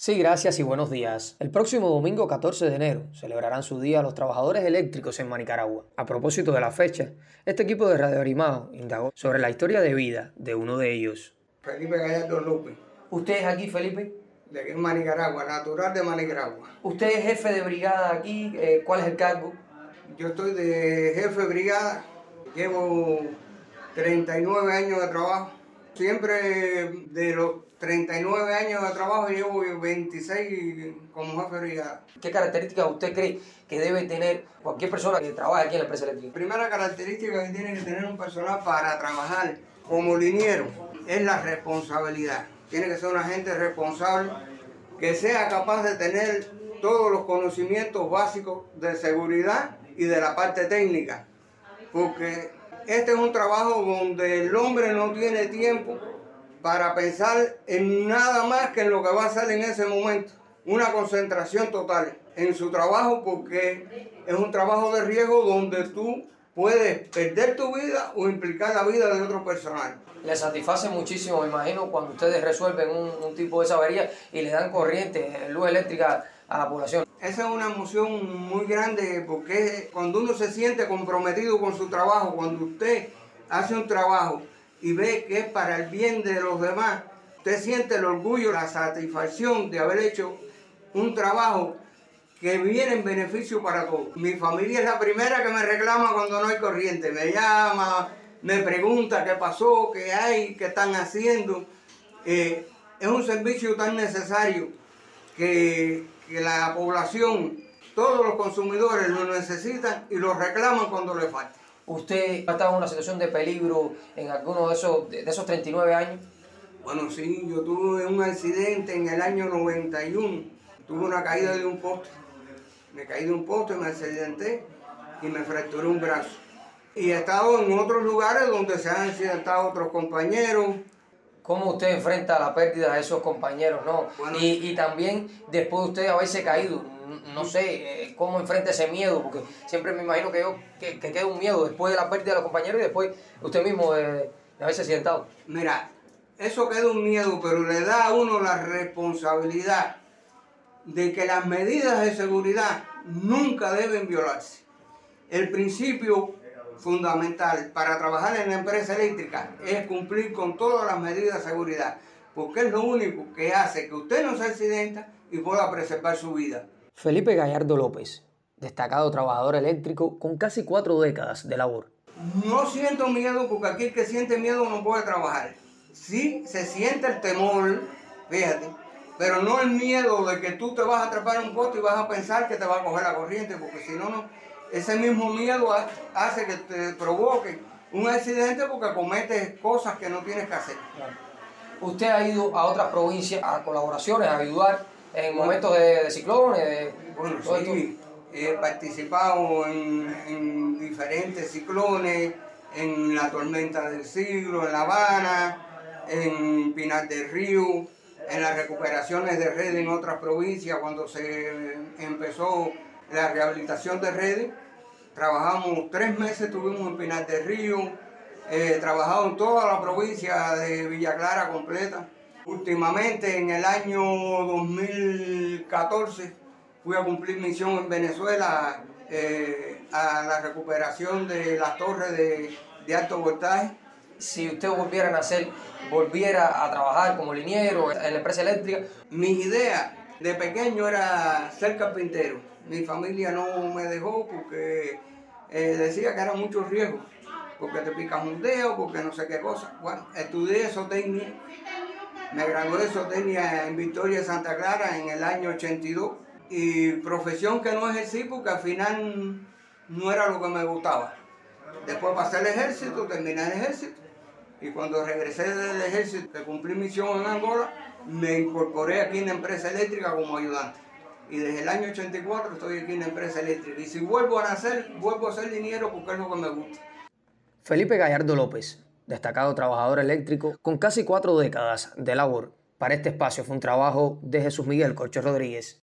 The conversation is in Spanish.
Sí, gracias y buenos días. El próximo domingo 14 de enero celebrarán su día los trabajadores eléctricos en Manicaragua. A propósito de la fecha, este equipo de Radio Arimado indagó sobre la historia de vida de uno de ellos. Felipe Gallardo López, ¿Usted es aquí, Felipe? de aquí en Manicaragua, natural de Manicaragua. ¿Usted es jefe de brigada aquí? Eh, ¿Cuál es el cargo? Yo estoy de jefe de brigada, llevo 39 años de trabajo. Siempre de los 39 años de trabajo llevo 26 como jefe de brigada. ¿Qué características usted cree que debe tener cualquier persona que trabaje aquí en la empresa eléctrica? primera característica que tiene que tener un personal para trabajar como liniero es la responsabilidad. Tiene que ser una gente responsable que sea capaz de tener todos los conocimientos básicos de seguridad y de la parte técnica. Porque este es un trabajo donde el hombre no tiene tiempo para pensar en nada más que en lo que va a hacer en ese momento. Una concentración total en su trabajo porque es un trabajo de riesgo donde tú puedes perder tu vida o implicar la vida de otro personal. Le satisface muchísimo, me imagino, cuando ustedes resuelven un, tipo de esa y le dan corriente, luz eléctrica a la población. Esa es una emoción muy grande porque cuando uno se siente comprometido con su trabajo, cuando usted hace un trabajo y ve que es para el bien de los demás, usted siente el orgullo, la satisfacción de haber hecho un trabajo que viene en beneficio para todos. Mi familia es la primera que me reclama cuando no hay corriente. Me llama, me pregunta qué pasó, qué hay, qué están haciendo. Eh, es un servicio tan necesario que, que la población, todos los consumidores lo necesitan y lo reclaman cuando le falta. ¿Usted ha estado en una situación de peligro en alguno de esos, de esos 39 años? Bueno, sí, yo tuve un accidente en el año 91. Tuve una caída de un poste. Me caí de un poste, me accidenté y me fracturé un brazo. Y he estado en otros lugares donde se han accidentado otros compañeros. ¿Cómo usted enfrenta la pérdida de esos compañeros? ¿no? Bueno. y, y también después de usted haberse caído, no sé, eh, ¿cómo enfrenta ese miedo? Porque siempre me imagino que, yo, que, que queda un miedo después de la pérdida de los compañeros y después usted mismo de, de haberse accidentado. Mira, eso queda un miedo, pero le da a uno la responsabilidad de que las medidas de seguridad nunca deben violarse. El principio fundamental para trabajar en la empresa eléctrica es cumplir con todas las medidas de seguridad, porque es lo único que hace que usted no se accidenta y pueda preservar su vida. Felipe Gallardo López, destacado trabajador eléctrico con casi cuatro décadas de labor. No siento miedo porque aquí el que siente miedo no puede trabajar. Sí se siente el temor, fíjate, pero no el miedo de que tú te vas a atrapar un poste y vas a pensar que te va a coger la corriente, porque si no, no, ese mismo miedo ha- hace que te provoque un accidente porque cometes cosas que no tienes que hacer. Usted ha ido a otras provincias a colaboraciones, a ayudar en momentos de, de ciclones, de Bueno, todo esto. sí, he participado en, en diferentes ciclones, en la tormenta del siglo, en La Habana, en Pinar del Río, en las recuperaciones de redes en otras provincias, cuando se empezó la rehabilitación de redes. Trabajamos tres meses, estuvimos en Pinar del Río, he trabajado en toda la provincia de Villa Clara completa. Últimamente, en el año 2014, fui a cumplir misión en Venezuela eh, a la recuperación de las torres de, de alto voltaje. Si usted volviera a nacer, volviera a trabajar como liniero en la empresa eléctrica, Mi idea de pequeño era ser carpintero. Mi familia no me dejó porque eh, decía que era mucho riesgo, porque te picas un dedo, porque no sé qué cosa. Bueno, estudié zootecnia, me gradué de zootecnia en Victoria Santa Clara en el año 82 y profesión que no ejercí porque al final no era lo que me gustaba. Después pasé el ejército, terminé el ejército y cuando regresé del ejército, cumplí misión en Angola, me incorporé aquí en la empresa eléctrica como ayudante. Y desde el año 84 estoy aquí en la empresa eléctrica. Y si vuelvo a nacer, vuelvo a ser liniero porque es lo que me gusta. Felipe Gallardo López, destacado trabajador eléctrico con casi cuatro décadas de labor. Para este espacio fue un trabajo de Jesús Miguel Corcho Rodríguez.